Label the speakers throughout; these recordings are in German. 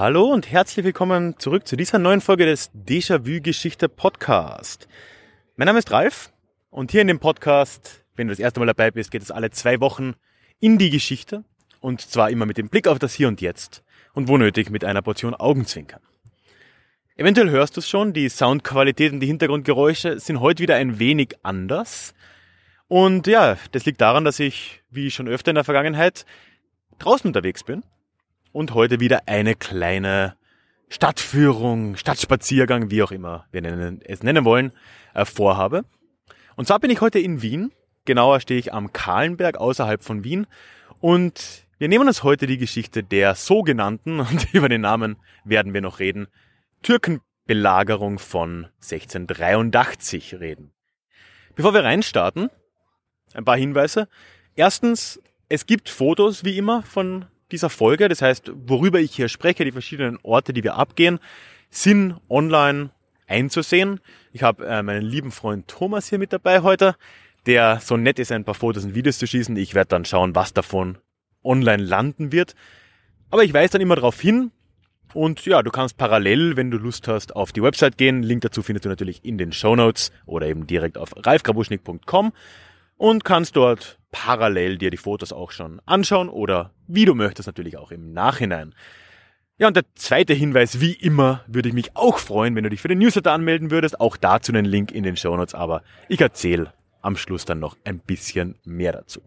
Speaker 1: Hallo und herzlich willkommen zurück zu dieser neuen Folge des Déjà-vu Geschichte Podcast. Mein Name ist Ralf und hier in dem Podcast, wenn du das erste Mal dabei bist, geht es alle zwei Wochen in die Geschichte und zwar immer mit dem Blick auf das Hier und Jetzt und wo nötig mit einer Portion Augenzwinkern. Eventuell hörst du es schon, die Soundqualität und die Hintergrundgeräusche sind heute wieder ein wenig anders. Und ja, das liegt daran, dass ich, wie schon öfter in der Vergangenheit, draußen unterwegs bin und heute wieder eine kleine Stadtführung, Stadtspaziergang, wie auch immer wir es nennen wollen, äh, vorhabe. Und zwar bin ich heute in Wien. Genauer stehe ich am Kahlenberg außerhalb von Wien. Und wir nehmen uns heute die Geschichte der sogenannten, und über den Namen werden wir noch reden, Türkenbelagerung von 1683 reden. Bevor wir reinstarten, ein paar Hinweise. Erstens, es gibt Fotos wie immer von dieser Folge. Das heißt, worüber ich hier spreche, die verschiedenen Orte, die wir abgehen, sind online einzusehen. Ich habe äh, meinen lieben Freund Thomas hier mit dabei heute, der so nett ist, ein paar Fotos und Videos zu schießen. Ich werde dann schauen, was davon online landen wird. Aber ich weise dann immer darauf hin. Und ja, du kannst parallel, wenn du Lust hast, auf die Website gehen. Link dazu findest du natürlich in den Show Notes oder eben direkt auf ralfgrabuschnik.com und kannst dort parallel dir die Fotos auch schon anschauen oder wie du möchtest natürlich auch im Nachhinein. Ja, und der zweite Hinweis, wie immer, würde ich mich auch freuen, wenn du dich für den Newsletter anmelden würdest. Auch dazu einen Link in den Show Notes, aber ich erzähle am Schluss dann noch ein bisschen mehr dazu.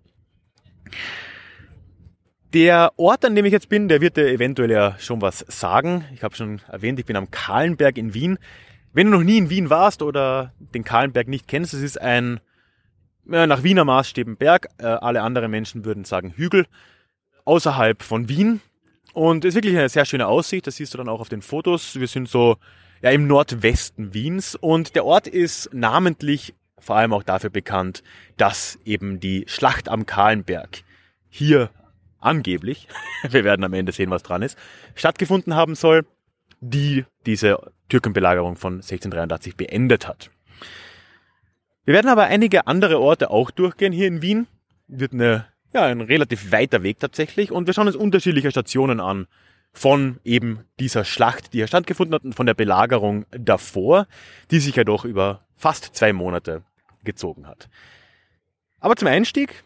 Speaker 1: Der Ort, an dem ich jetzt bin, der wird dir eventuell ja schon was sagen. Ich habe schon erwähnt, ich bin am Kahlenberg in Wien. Wenn du noch nie in Wien warst oder den Kahlenberg nicht kennst, es ist ein nach Wiener Maßstäben Berg. Äh, alle anderen Menschen würden sagen Hügel außerhalb von Wien. Und ist wirklich eine sehr schöne Aussicht. Das siehst du dann auch auf den Fotos. Wir sind so ja, im Nordwesten Wiens und der Ort ist namentlich vor allem auch dafür bekannt, dass eben die Schlacht am Kahlenberg hier angeblich, wir werden am Ende sehen, was dran ist, stattgefunden haben soll, die diese Türkenbelagerung von 1683 beendet hat. Wir werden aber einige andere Orte auch durchgehen hier in Wien. Wird eine, ja, ein relativ weiter Weg tatsächlich und wir schauen uns unterschiedliche Stationen an von eben dieser Schlacht, die hier stattgefunden hat und von der Belagerung davor, die sich ja doch über fast zwei Monate gezogen hat. Aber zum Einstieg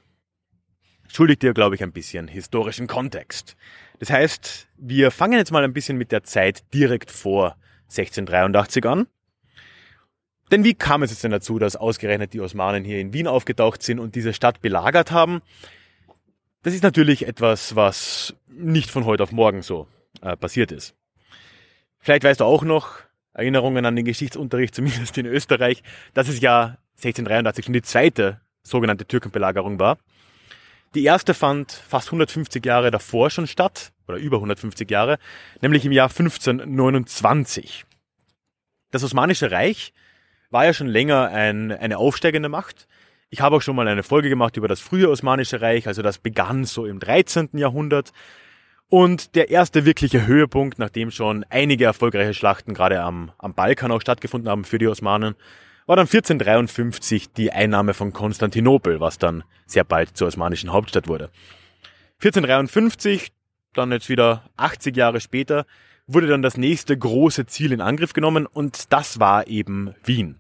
Speaker 1: schuldigt dir, glaube ich, ein bisschen historischen Kontext. Das heißt, wir fangen jetzt mal ein bisschen mit der Zeit direkt vor 1683 an. Denn wie kam es jetzt denn dazu, dass ausgerechnet die Osmanen hier in Wien aufgetaucht sind und diese Stadt belagert haben? Das ist natürlich etwas, was nicht von heute auf morgen so äh, passiert ist. Vielleicht weißt du auch noch, Erinnerungen an den Geschichtsunterricht, zumindest in Österreich, dass es ja 1683 schon die zweite sogenannte Türkenbelagerung war. Die erste fand fast 150 Jahre davor schon statt, oder über 150 Jahre, nämlich im Jahr 1529. Das Osmanische Reich war ja schon länger ein, eine aufsteigende Macht. Ich habe auch schon mal eine Folge gemacht über das frühe Osmanische Reich, also das begann so im 13. Jahrhundert. Und der erste wirkliche Höhepunkt, nachdem schon einige erfolgreiche Schlachten gerade am, am Balkan auch stattgefunden haben für die Osmanen, war dann 1453 die Einnahme von Konstantinopel, was dann sehr bald zur osmanischen Hauptstadt wurde. 1453, dann jetzt wieder 80 Jahre später, wurde dann das nächste große Ziel in Angriff genommen und das war eben Wien.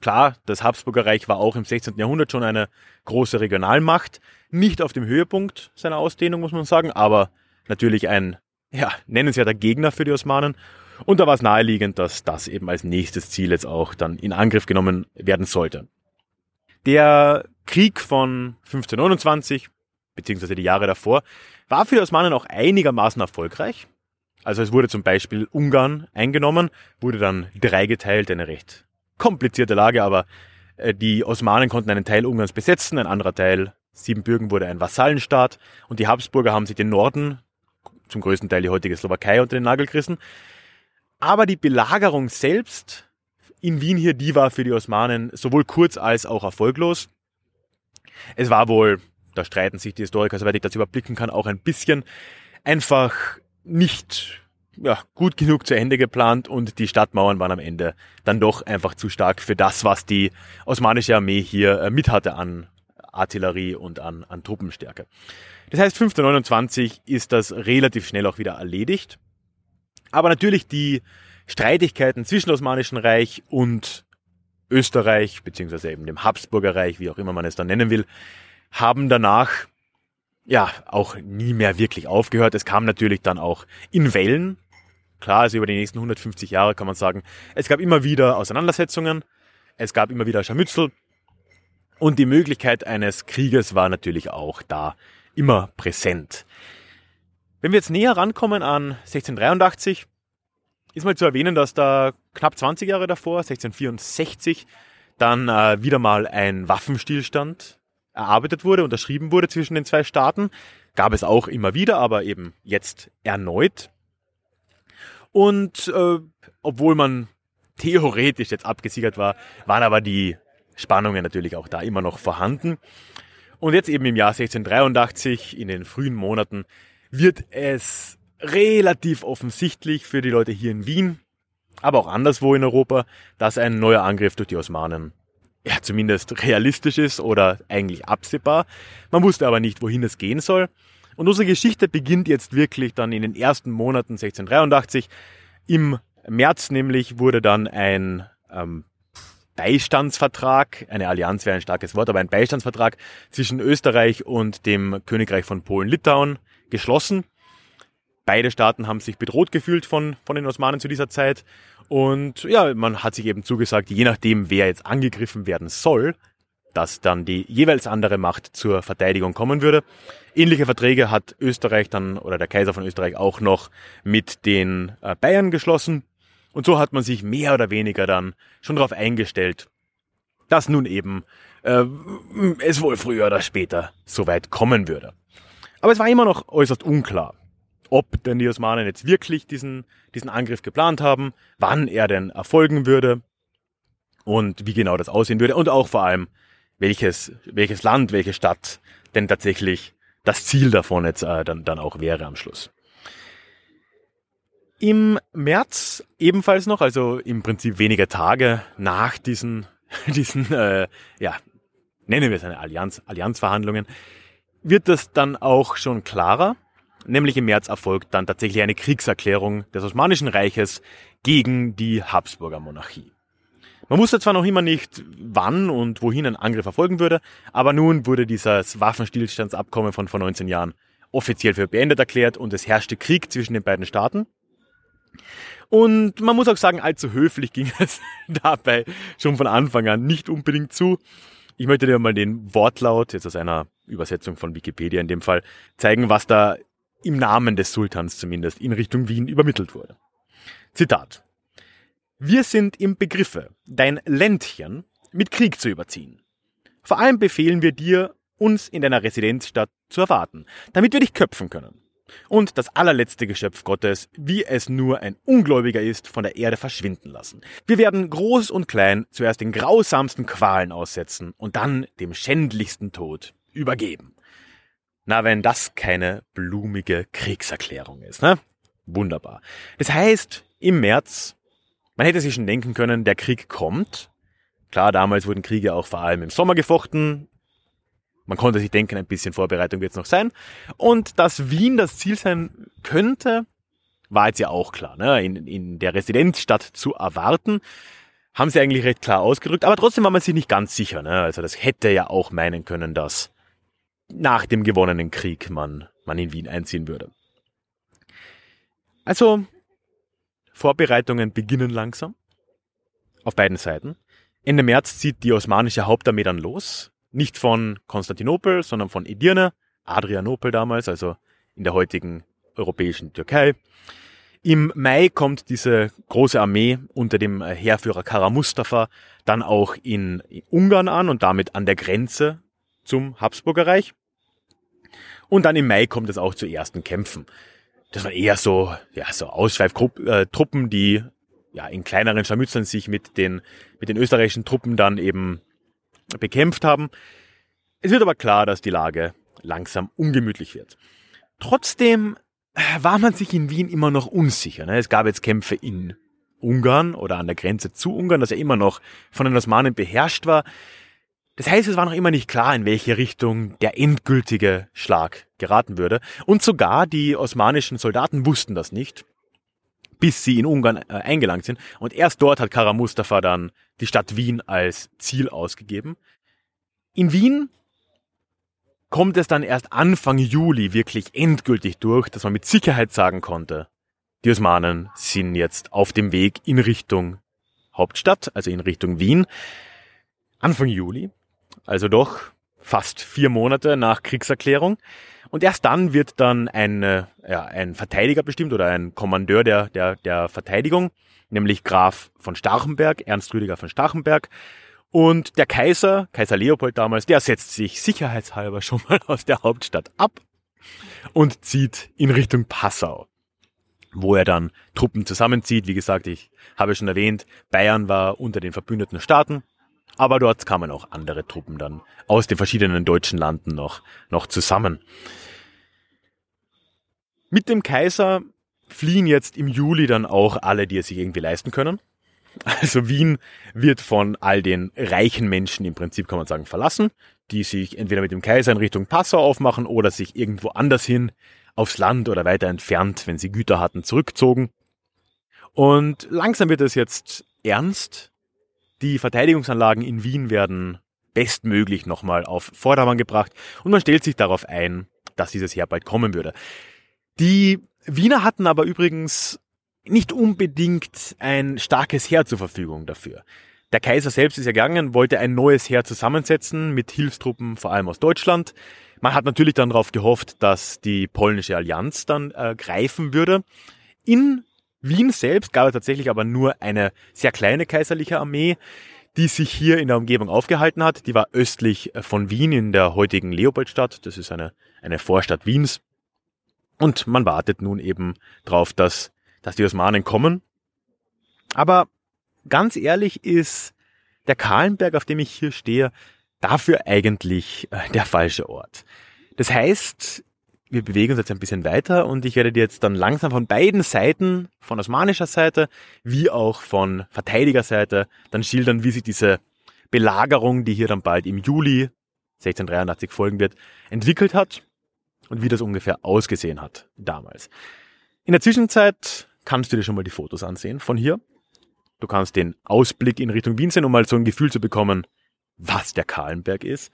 Speaker 1: Klar, das Habsburger Reich war auch im 16. Jahrhundert schon eine große Regionalmacht, nicht auf dem Höhepunkt seiner Ausdehnung, muss man sagen, aber natürlich ein ja, nennenswerter Gegner für die Osmanen und da war es naheliegend, dass das eben als nächstes Ziel jetzt auch dann in Angriff genommen werden sollte. Der Krieg von 1529, beziehungsweise die Jahre davor, war für die Osmanen auch einigermaßen erfolgreich. Also es wurde zum Beispiel Ungarn eingenommen, wurde dann dreigeteilt, eine recht komplizierte Lage, aber äh, die Osmanen konnten einen Teil Ungarns besetzen, ein anderer Teil Siebenbürgen wurde ein Vasallenstaat und die Habsburger haben sich den Norden, zum größten Teil die heutige Slowakei, unter den Nagel gerissen aber die Belagerung selbst in Wien hier, die war für die Osmanen sowohl kurz als auch erfolglos. Es war wohl, da streiten sich die Historiker, soweit ich das überblicken kann, auch ein bisschen einfach nicht ja, gut genug zu Ende geplant und die Stadtmauern waren am Ende dann doch einfach zu stark für das, was die osmanische Armee hier äh, mit hatte an Artillerie und an, an Truppenstärke. Das heißt, 1529 ist das relativ schnell auch wieder erledigt. Aber natürlich die Streitigkeiten zwischen Osmanischen Reich und Österreich, beziehungsweise eben dem Habsburger Reich, wie auch immer man es dann nennen will, haben danach ja auch nie mehr wirklich aufgehört. Es kam natürlich dann auch in Wellen. Klar, also über die nächsten 150 Jahre kann man sagen, es gab immer wieder Auseinandersetzungen, es gab immer wieder Scharmützel und die Möglichkeit eines Krieges war natürlich auch da immer präsent. Wenn wir jetzt näher rankommen an 1683, ist mal zu erwähnen, dass da knapp 20 Jahre davor, 1664, dann äh, wieder mal ein Waffenstillstand erarbeitet wurde, unterschrieben wurde zwischen den zwei Staaten. Gab es auch immer wieder, aber eben jetzt erneut. Und äh, obwohl man theoretisch jetzt abgesichert war, waren aber die Spannungen natürlich auch da immer noch vorhanden. Und jetzt eben im Jahr 1683, in den frühen Monaten, wird es relativ offensichtlich für die Leute hier in Wien, aber auch anderswo in Europa, dass ein neuer Angriff durch die Osmanen ja zumindest realistisch ist oder eigentlich absehbar. Man wusste aber nicht, wohin es gehen soll. Und unsere Geschichte beginnt jetzt wirklich dann in den ersten Monaten 1683. Im März nämlich wurde dann ein ähm, Beistandsvertrag, eine Allianz wäre ein starkes Wort, aber ein Beistandsvertrag zwischen Österreich und dem Königreich von Polen-Litauen geschlossen. Beide Staaten haben sich bedroht gefühlt von, von den Osmanen zu dieser Zeit. Und ja, man hat sich eben zugesagt, je nachdem, wer jetzt angegriffen werden soll, dass dann die jeweils andere Macht zur Verteidigung kommen würde. Ähnliche Verträge hat Österreich dann oder der Kaiser von Österreich auch noch mit den äh, Bayern geschlossen. Und so hat man sich mehr oder weniger dann schon darauf eingestellt, dass nun eben äh, es wohl früher oder später so weit kommen würde. Aber es war immer noch äußerst unklar ob denn die Osmanen jetzt wirklich diesen, diesen Angriff geplant haben, wann er denn erfolgen würde und wie genau das aussehen würde und auch vor allem, welches, welches Land, welche Stadt denn tatsächlich das Ziel davon jetzt äh, dann, dann auch wäre am Schluss. Im März ebenfalls noch, also im Prinzip wenige Tage nach diesen, diesen äh, ja, nennen wir es eine Allianz, Allianzverhandlungen, wird das dann auch schon klarer, nämlich im März erfolgt dann tatsächlich eine Kriegserklärung des Osmanischen Reiches gegen die Habsburger Monarchie. Man wusste zwar noch immer nicht, wann und wohin ein Angriff erfolgen würde, aber nun wurde dieses Waffenstillstandsabkommen von vor 19 Jahren offiziell für beendet erklärt und es herrschte Krieg zwischen den beiden Staaten. Und man muss auch sagen, allzu höflich ging es dabei schon von Anfang an nicht unbedingt zu. Ich möchte dir mal den Wortlaut, jetzt aus einer Übersetzung von Wikipedia in dem Fall, zeigen, was da im Namen des Sultans zumindest in Richtung Wien übermittelt wurde. Zitat. Wir sind im Begriffe, dein Ländchen mit Krieg zu überziehen. Vor allem befehlen wir dir, uns in deiner Residenzstadt zu erwarten, damit wir dich köpfen können. Und das allerletzte Geschöpf Gottes, wie es nur ein Ungläubiger ist, von der Erde verschwinden lassen. Wir werden groß und klein zuerst den grausamsten Qualen aussetzen und dann dem schändlichsten Tod übergeben. Na, wenn das keine blumige Kriegserklärung ist, ne? Wunderbar. Das heißt, im März, man hätte sich schon denken können, der Krieg kommt. Klar, damals wurden Kriege auch vor allem im Sommer gefochten. Man konnte sich denken, ein bisschen Vorbereitung wird es noch sein. Und dass Wien das Ziel sein könnte, war jetzt ja auch klar, ne? in, in der Residenzstadt zu erwarten. Haben sie eigentlich recht klar ausgerückt, aber trotzdem war man sich nicht ganz sicher. Ne? Also das hätte ja auch meinen können, dass nach dem gewonnenen Krieg man, man in Wien einziehen würde. Also, Vorbereitungen beginnen langsam. Auf beiden Seiten. Ende März zieht die osmanische Hauptarmee dann los. Nicht von Konstantinopel, sondern von Edirne, Adrianopel damals, also in der heutigen europäischen Türkei. Im Mai kommt diese große Armee unter dem Heerführer Kara Mustafa dann auch in Ungarn an und damit an der Grenze zum Habsburger Reich. Und dann im Mai kommt es auch zu ersten Kämpfen. Das waren eher so, ja, so Ausschweiftruppen, äh, die ja in kleineren Scharmützeln sich mit den, mit den österreichischen Truppen dann eben bekämpft haben. Es wird aber klar, dass die Lage langsam ungemütlich wird. Trotzdem war man sich in Wien immer noch unsicher. Ne? Es gab jetzt Kämpfe in Ungarn oder an der Grenze zu Ungarn, das ja immer noch von den Osmanen beherrscht war. Das heißt, es war noch immer nicht klar, in welche Richtung der endgültige Schlag geraten würde. Und sogar die osmanischen Soldaten wussten das nicht, bis sie in Ungarn äh, eingelangt sind. Und erst dort hat Kara Mustafa dann die Stadt Wien als Ziel ausgegeben. In Wien kommt es dann erst Anfang Juli wirklich endgültig durch, dass man mit Sicherheit sagen konnte, die Osmanen sind jetzt auf dem Weg in Richtung Hauptstadt, also in Richtung Wien. Anfang Juli, also doch fast vier Monate nach Kriegserklärung. Und erst dann wird dann ein, äh, ja, ein Verteidiger bestimmt oder ein Kommandeur der, der, der Verteidigung, nämlich Graf von Starchenberg, Ernst Rüdiger von Starchenberg. Und der Kaiser, Kaiser Leopold damals, der setzt sich sicherheitshalber schon mal aus der Hauptstadt ab und zieht in Richtung Passau, wo er dann Truppen zusammenzieht. Wie gesagt, ich habe schon erwähnt, Bayern war unter den verbündeten Staaten, aber dort kamen auch andere Truppen dann aus den verschiedenen deutschen Landen noch, noch zusammen. Mit dem Kaiser fliehen jetzt im Juli dann auch alle, die es sich irgendwie leisten können. Also Wien wird von all den reichen Menschen im Prinzip, kann man sagen, verlassen, die sich entweder mit dem Kaiser in Richtung Passau aufmachen oder sich irgendwo anders hin aufs Land oder weiter entfernt, wenn sie Güter hatten, zurückzogen. Und langsam wird es jetzt ernst. Die Verteidigungsanlagen in Wien werden bestmöglich nochmal auf Vordermann gebracht und man stellt sich darauf ein, dass dieses Heer bald kommen würde. Die Wiener hatten aber übrigens nicht unbedingt ein starkes Heer zur Verfügung dafür. Der Kaiser selbst ist ja gegangen, wollte ein neues Heer zusammensetzen mit Hilfstruppen, vor allem aus Deutschland. Man hat natürlich dann darauf gehofft, dass die polnische Allianz dann äh, greifen würde. In Wien selbst gab es tatsächlich aber nur eine sehr kleine kaiserliche Armee, die sich hier in der Umgebung aufgehalten hat. Die war östlich von Wien in der heutigen Leopoldstadt. Das ist eine, eine Vorstadt Wiens. Und man wartet nun eben darauf, dass dass die Osmanen kommen. Aber ganz ehrlich ist der Kahlenberg, auf dem ich hier stehe, dafür eigentlich äh, der falsche Ort. Das heißt, wir bewegen uns jetzt ein bisschen weiter und ich werde dir jetzt dann langsam von beiden Seiten, von osmanischer Seite wie auch von Verteidigerseite, dann schildern, wie sich diese Belagerung, die hier dann bald im Juli 1683 folgen wird, entwickelt hat und wie das ungefähr ausgesehen hat damals. In der Zwischenzeit kannst du dir schon mal die Fotos ansehen von hier. Du kannst den Ausblick in Richtung Wien sehen, um mal so ein Gefühl zu bekommen, was der Kahlenberg ist.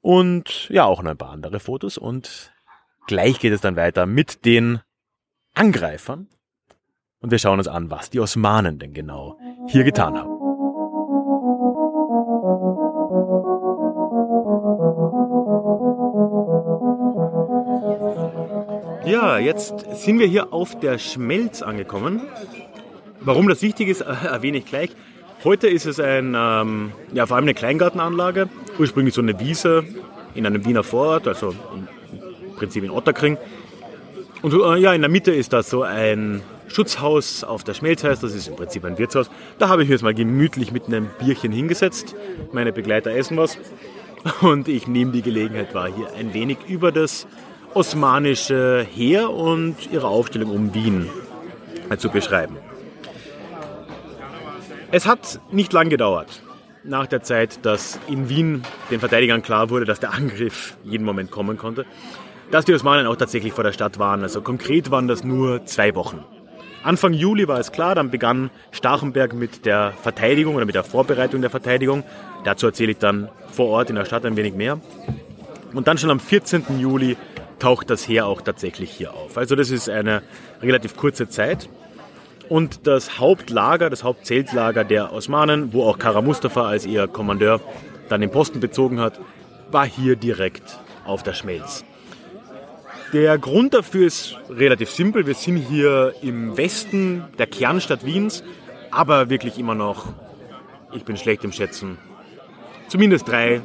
Speaker 1: Und ja, auch noch ein paar andere Fotos. Und gleich geht es dann weiter mit den Angreifern. Und wir schauen uns an, was die Osmanen denn genau hier getan haben. Ja, jetzt sind wir hier auf der Schmelz angekommen. Warum das wichtig ist, erwähne ich gleich. Heute ist es ein, ähm, ja, vor allem eine Kleingartenanlage, ursprünglich so eine Wiese in einem Wiener Vorort, also Prinzip in Otterkring. Und äh, ja, in der Mitte ist da so ein Schutzhaus auf der Schmelz heißt, das ist im Prinzip ein Wirtshaus. Da habe ich mich jetzt mal gemütlich mit einem Bierchen hingesetzt. Meine Begleiter essen was. Und ich nehme die Gelegenheit wahr, hier ein wenig über das osmanische Heer und ihre Aufstellung um Wien zu beschreiben. Es hat nicht lang gedauert, nach der Zeit, dass in Wien den Verteidigern klar wurde, dass der Angriff jeden Moment kommen konnte, dass die Osmanen auch tatsächlich vor der Stadt waren. Also konkret waren das nur zwei Wochen. Anfang Juli war es klar, dann begann Starchenberg mit der Verteidigung oder mit der Vorbereitung der Verteidigung. Dazu erzähle ich dann vor Ort in der Stadt ein wenig mehr. Und dann schon am 14. Juli taucht das Heer auch tatsächlich hier auf. Also das ist eine relativ kurze Zeit. Und das Hauptlager, das Hauptzeltlager der Osmanen, wo auch Kara Mustafa als ihr Kommandeur dann den Posten bezogen hat, war hier direkt auf der Schmelz. Der Grund dafür ist relativ simpel. Wir sind hier im Westen der Kernstadt Wiens, aber wirklich immer noch, ich bin schlecht im Schätzen, zumindest drei,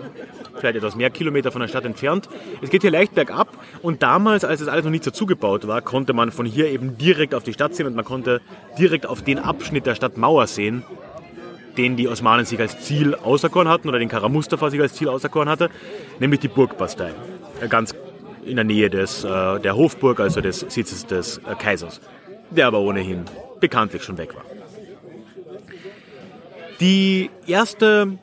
Speaker 1: vielleicht etwas mehr Kilometer von der Stadt entfernt. Es geht hier leicht bergab und damals, als es alles noch nicht so zugebaut war, konnte man von hier eben direkt auf die Stadt sehen und man konnte direkt auf den Abschnitt der Stadtmauer sehen, den die Osmanen sich als Ziel auserkoren hatten oder den Kara Mustafa sich als Ziel auserkoren hatte, nämlich die Burgbastei. Ganz in der Nähe des, äh, der Hofburg, also des Sitzes des äh, Kaisers, der aber ohnehin bekanntlich schon weg war. Die erste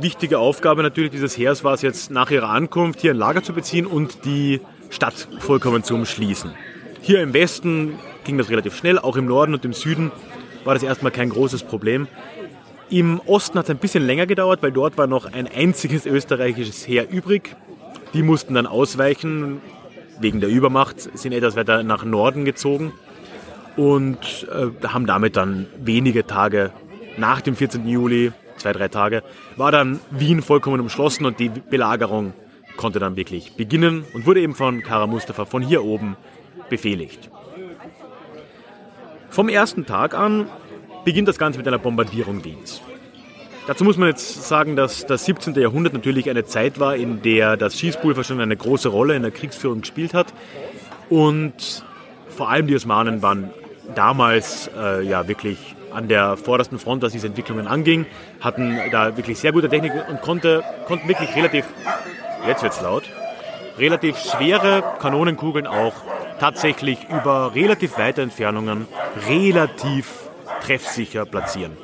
Speaker 1: wichtige Aufgabe natürlich dieses Heers war es jetzt nach ihrer Ankunft hier ein Lager zu beziehen und die Stadt vollkommen zu umschließen. Hier im Westen ging das relativ schnell, auch im Norden und im Süden war das erstmal kein großes Problem. Im Osten hat es ein bisschen länger gedauert, weil dort war noch ein einziges österreichisches Heer übrig. Die mussten dann ausweichen, wegen der Übermacht, sind etwas weiter nach Norden gezogen und äh, haben damit dann wenige Tage nach dem 14. Juli, zwei, drei Tage, war dann Wien vollkommen umschlossen und die Belagerung konnte dann wirklich beginnen und wurde eben von Kara Mustafa von hier oben befehligt. Vom ersten Tag an beginnt das Ganze mit einer Bombardierung Wiens. Dazu muss man jetzt sagen, dass das 17. Jahrhundert natürlich eine Zeit war, in der das Schießpulver schon eine große Rolle in der Kriegsführung gespielt hat. Und vor allem die Osmanen waren damals äh, ja wirklich an der vordersten Front, was diese Entwicklungen anging, hatten da wirklich sehr gute Technik und konnte, konnten wirklich relativ, jetzt wird's laut, relativ schwere Kanonenkugeln auch tatsächlich über relativ weite Entfernungen relativ treffsicher platzieren.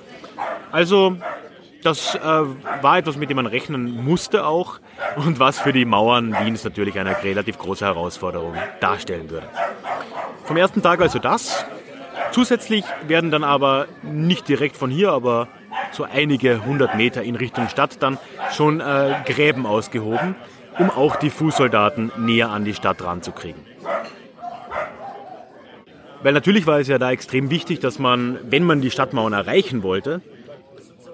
Speaker 1: Also das äh, war etwas, mit dem man rechnen musste auch und was für die Mauern Wiens natürlich eine relativ große Herausforderung darstellen würde. Vom ersten Tag also das. Zusätzlich werden dann aber nicht direkt von hier, aber so einige hundert Meter in Richtung Stadt dann schon äh, Gräben ausgehoben, um auch die Fußsoldaten näher an die Stadt ranzukriegen. Weil natürlich war es ja da extrem wichtig, dass man, wenn man die Stadtmauern erreichen wollte,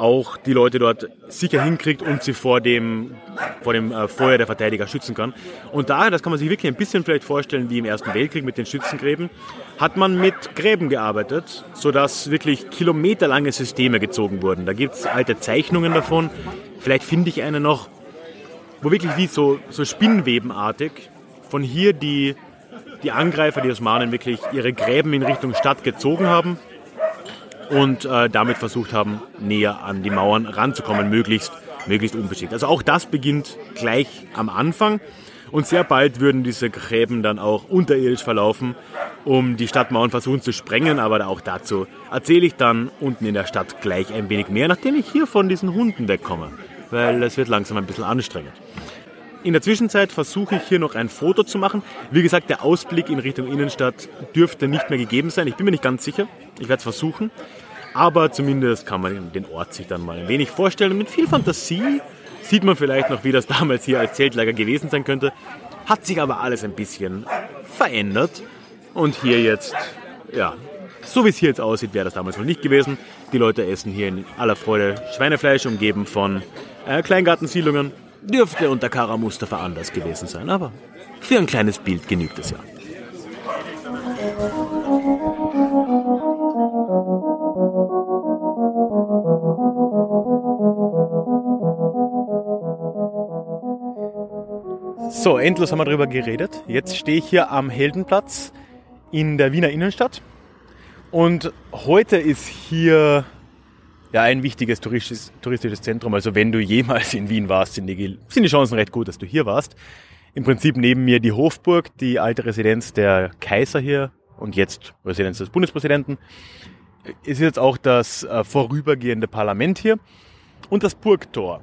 Speaker 1: auch die Leute dort sicher hinkriegt und sie vor dem, vor dem äh, Feuer der Verteidiger schützen kann. Und daher, das kann man sich wirklich ein bisschen vielleicht vorstellen wie im Ersten Weltkrieg mit den Schützengräben, hat man mit Gräben gearbeitet, sodass wirklich kilometerlange Systeme gezogen wurden. Da gibt es alte Zeichnungen davon. Vielleicht finde ich eine noch, wo wirklich wie so, so Spinnwebenartig von hier die, die Angreifer, die Osmanen, wirklich ihre Gräben in Richtung Stadt gezogen haben und äh, damit versucht haben, näher an die Mauern ranzukommen, möglichst, möglichst unbeschickt. Also auch das beginnt gleich am Anfang und sehr bald würden diese Gräben dann auch unterirdisch verlaufen, um die Stadtmauern versuchen zu sprengen, aber auch dazu erzähle ich dann unten in der Stadt gleich ein wenig mehr, nachdem ich hier von diesen Hunden wegkomme, weil es wird langsam ein bisschen anstrengend. In der Zwischenzeit versuche ich hier noch ein Foto zu machen. Wie gesagt, der Ausblick in Richtung Innenstadt dürfte nicht mehr gegeben sein. Ich bin mir nicht ganz sicher. Ich werde es versuchen. Aber zumindest kann man den Ort sich dann mal ein wenig vorstellen. Mit viel Fantasie sieht man vielleicht noch, wie das damals hier als Zeltlager gewesen sein könnte. Hat sich aber alles ein bisschen verändert. Und hier jetzt, ja, so wie es hier jetzt aussieht, wäre das damals wohl nicht gewesen. Die Leute essen hier in aller Freude Schweinefleisch, umgeben von äh, Kleingartensiedlungen. Dürfte unter Kara Mustafa anders gewesen sein, aber für ein kleines Bild genügt es ja. So, endlos haben wir darüber geredet. Jetzt stehe ich hier am Heldenplatz in der Wiener Innenstadt. Und heute ist hier ja ein wichtiges touristisches, touristisches Zentrum. Also wenn du jemals in Wien warst, sind die, sind die Chancen recht gut, dass du hier warst. Im Prinzip neben mir die Hofburg, die alte Residenz der Kaiser hier und jetzt Residenz des Bundespräsidenten. Es ist jetzt auch das äh, vorübergehende Parlament hier und das Burgtor.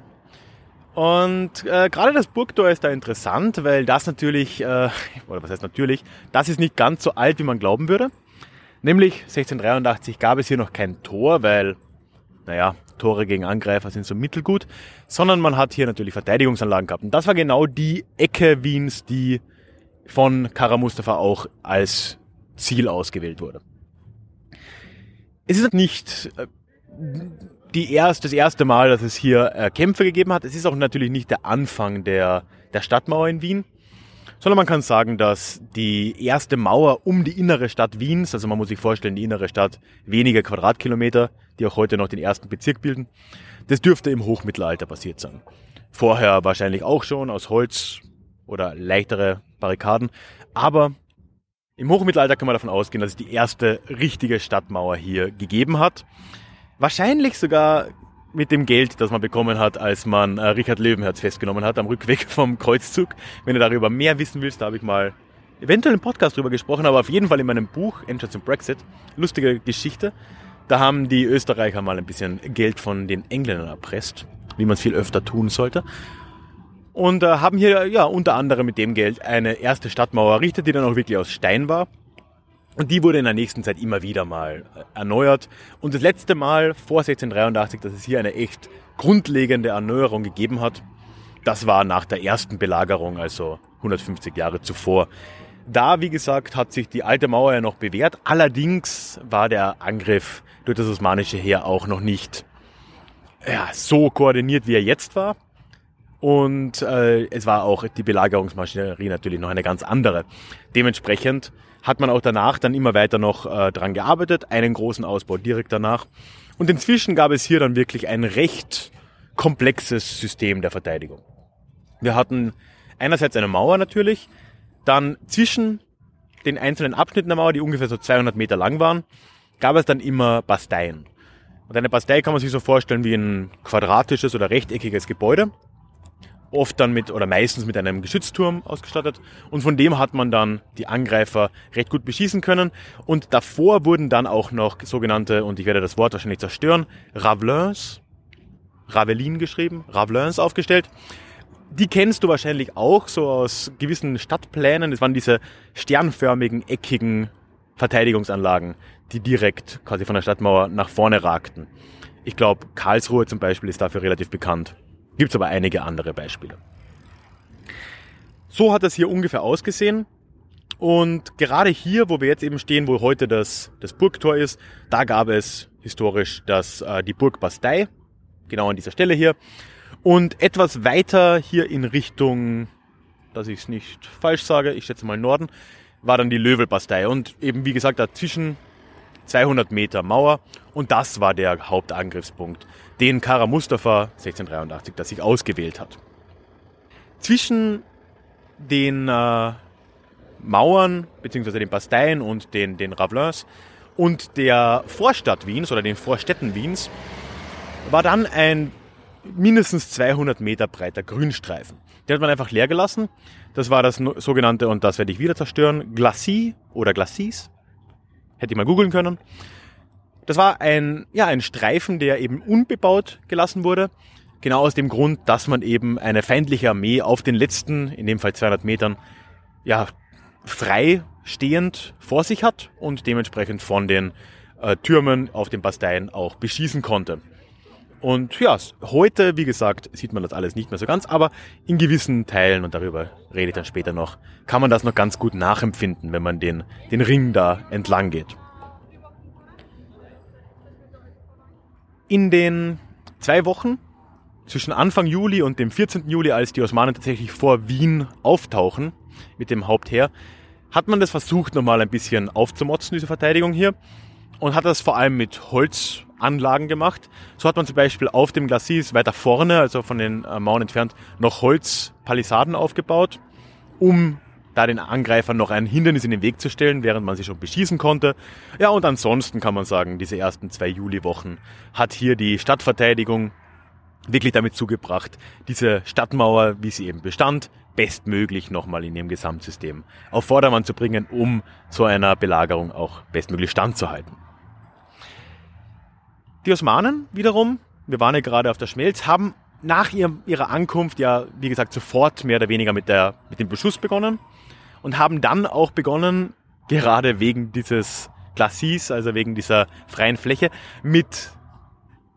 Speaker 1: Und äh, gerade das Burgtor ist da interessant, weil das natürlich, äh, oder was heißt natürlich, das ist nicht ganz so alt, wie man glauben würde. Nämlich 1683 gab es hier noch kein Tor, weil, naja, Tore gegen Angreifer sind so mittelgut, sondern man hat hier natürlich Verteidigungsanlagen gehabt. Und das war genau die Ecke Wiens, die von Kara Mustafa auch als Ziel ausgewählt wurde. Es ist nicht äh, die erst, das erste Mal, dass es hier äh, Kämpfe gegeben hat. Es ist auch natürlich nicht der Anfang der, der Stadtmauer in Wien, sondern man kann sagen, dass die erste Mauer um die innere Stadt Wiens, also man muss sich vorstellen, die innere Stadt wenige Quadratkilometer, die auch heute noch den ersten Bezirk bilden, das dürfte im Hochmittelalter passiert sein. Vorher wahrscheinlich auch schon aus Holz oder leichtere Barrikaden, aber im Hochmittelalter kann man davon ausgehen, dass es die erste richtige Stadtmauer hier gegeben hat. Wahrscheinlich sogar mit dem Geld, das man bekommen hat, als man äh, Richard Löwenherz festgenommen hat am Rückweg vom Kreuzzug. Wenn du darüber mehr wissen willst, da habe ich mal eventuell im Podcast drüber gesprochen, aber auf jeden Fall in meinem Buch Entrance and Brexit. Lustige Geschichte. Da haben die Österreicher mal ein bisschen Geld von den Engländern erpresst, wie man es viel öfter tun sollte. Und äh, haben hier ja unter anderem mit dem Geld eine erste Stadtmauer errichtet, die dann auch wirklich aus Stein war. Und die wurde in der nächsten Zeit immer wieder mal äh, erneuert. Und das letzte Mal vor 1683, dass es hier eine echt grundlegende Erneuerung gegeben hat, das war nach der ersten Belagerung, also 150 Jahre zuvor. Da, wie gesagt, hat sich die alte Mauer ja noch bewährt. Allerdings war der Angriff durch das osmanische Heer auch noch nicht ja, so koordiniert, wie er jetzt war. Und äh, es war auch die Belagerungsmaschinerie natürlich noch eine ganz andere. Dementsprechend hat man auch danach dann immer weiter noch äh, dran gearbeitet, einen großen Ausbau direkt danach. Und inzwischen gab es hier dann wirklich ein recht komplexes System der Verteidigung. Wir hatten einerseits eine Mauer natürlich, dann zwischen den einzelnen Abschnitten der Mauer, die ungefähr so 200 Meter lang waren, gab es dann immer Basteien. Und eine Bastei kann man sich so vorstellen wie ein quadratisches oder rechteckiges Gebäude oft dann mit oder meistens mit einem Geschützturm ausgestattet und von dem hat man dann die Angreifer recht gut beschießen können und davor wurden dann auch noch sogenannte, und ich werde das Wort wahrscheinlich zerstören, Ravelins, Ravelin geschrieben, Ravelins aufgestellt. Die kennst du wahrscheinlich auch so aus gewissen Stadtplänen. Das waren diese sternförmigen, eckigen Verteidigungsanlagen, die direkt quasi von der Stadtmauer nach vorne ragten. Ich glaube, Karlsruhe zum Beispiel ist dafür relativ bekannt. Gibt es aber einige andere Beispiele. So hat das hier ungefähr ausgesehen. Und gerade hier, wo wir jetzt eben stehen, wo heute das, das Burgtor ist, da gab es historisch das, äh, die Burg Bastei, genau an dieser Stelle hier. Und etwas weiter hier in Richtung, dass ich es nicht falsch sage, ich schätze mal Norden, war dann die Löwelbastei. Und eben wie gesagt dazwischen 200 Meter Mauer und das war der Hauptangriffspunkt, den Kara Mustafa 1683 das sich ausgewählt hat. Zwischen den äh, Mauern bzw. den Basteien und den, den Ravelins und der Vorstadt Wiens oder den Vorstädten Wiens war dann ein mindestens 200 Meter breiter Grünstreifen. Den hat man einfach leer gelassen. Das war das sogenannte, und das werde ich wieder zerstören, Glacis oder Glacis. Hätte ich mal googeln können. Das war ein, ja, ein Streifen, der eben unbebaut gelassen wurde. Genau aus dem Grund, dass man eben eine feindliche Armee auf den letzten, in dem Fall 200 Metern, ja, frei stehend vor sich hat und dementsprechend von den äh, Türmen auf den Basteien auch beschießen konnte. Und ja, heute, wie gesagt, sieht man das alles nicht mehr so ganz, aber in gewissen Teilen, und darüber rede ich dann später noch, kann man das noch ganz gut nachempfinden, wenn man den, den Ring da entlang geht. In den zwei Wochen zwischen Anfang Juli und dem 14. Juli, als die Osmanen tatsächlich vor Wien auftauchen mit dem Hauptheer, hat man das versucht, nochmal ein bisschen aufzumotzen, diese Verteidigung hier, und hat das vor allem mit Holz Anlagen gemacht. So hat man zum Beispiel auf dem Glacis weiter vorne, also von den äh, Mauern entfernt, noch Holzpalisaden aufgebaut, um da den Angreifern noch ein Hindernis in den Weg zu stellen, während man sie schon beschießen konnte. Ja, und ansonsten kann man sagen, diese ersten zwei Juliwochen hat hier die Stadtverteidigung wirklich damit zugebracht, diese Stadtmauer, wie sie eben bestand, bestmöglich nochmal in ihrem Gesamtsystem auf Vordermann zu bringen, um so einer Belagerung auch bestmöglich standzuhalten. Die Osmanen wiederum, wir waren ja gerade auf der Schmelz, haben nach ihrer Ankunft ja, wie gesagt, sofort mehr oder weniger mit, der, mit dem Beschuss begonnen und haben dann auch begonnen, gerade wegen dieses Glacis, also wegen dieser freien Fläche, mit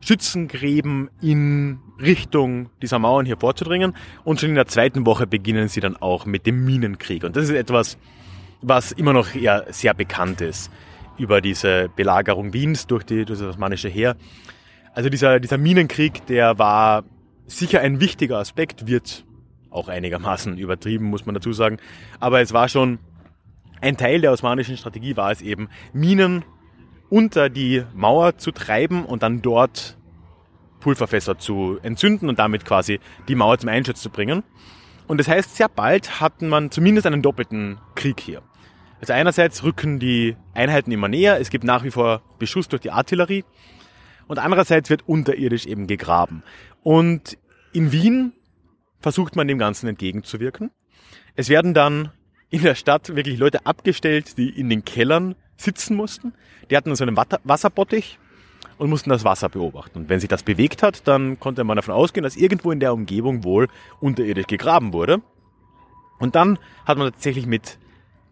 Speaker 1: Schützengräben in Richtung dieser Mauern hier vorzudringen. Und schon in der zweiten Woche beginnen sie dann auch mit dem Minenkrieg. Und das ist etwas, was immer noch eher sehr bekannt ist über diese Belagerung Wiens durch, die, durch das osmanische Heer. Also dieser, dieser Minenkrieg, der war sicher ein wichtiger Aspekt, wird auch einigermaßen übertrieben, muss man dazu sagen. Aber es war schon ein Teil der osmanischen Strategie, war es eben, Minen unter die Mauer zu treiben und dann dort Pulverfässer zu entzünden und damit quasi die Mauer zum Einsturz zu bringen. Und das heißt, sehr bald hatten man zumindest einen doppelten Krieg hier. Also einerseits rücken die Einheiten immer näher, es gibt nach wie vor Beschuss durch die Artillerie und andererseits wird unterirdisch eben gegraben. Und in Wien versucht man dem Ganzen entgegenzuwirken. Es werden dann in der Stadt wirklich Leute abgestellt, die in den Kellern sitzen mussten. Die hatten so einen Wasserbottich und mussten das Wasser beobachten. Und wenn sich das bewegt hat, dann konnte man davon ausgehen, dass irgendwo in der Umgebung wohl unterirdisch gegraben wurde. Und dann hat man tatsächlich mit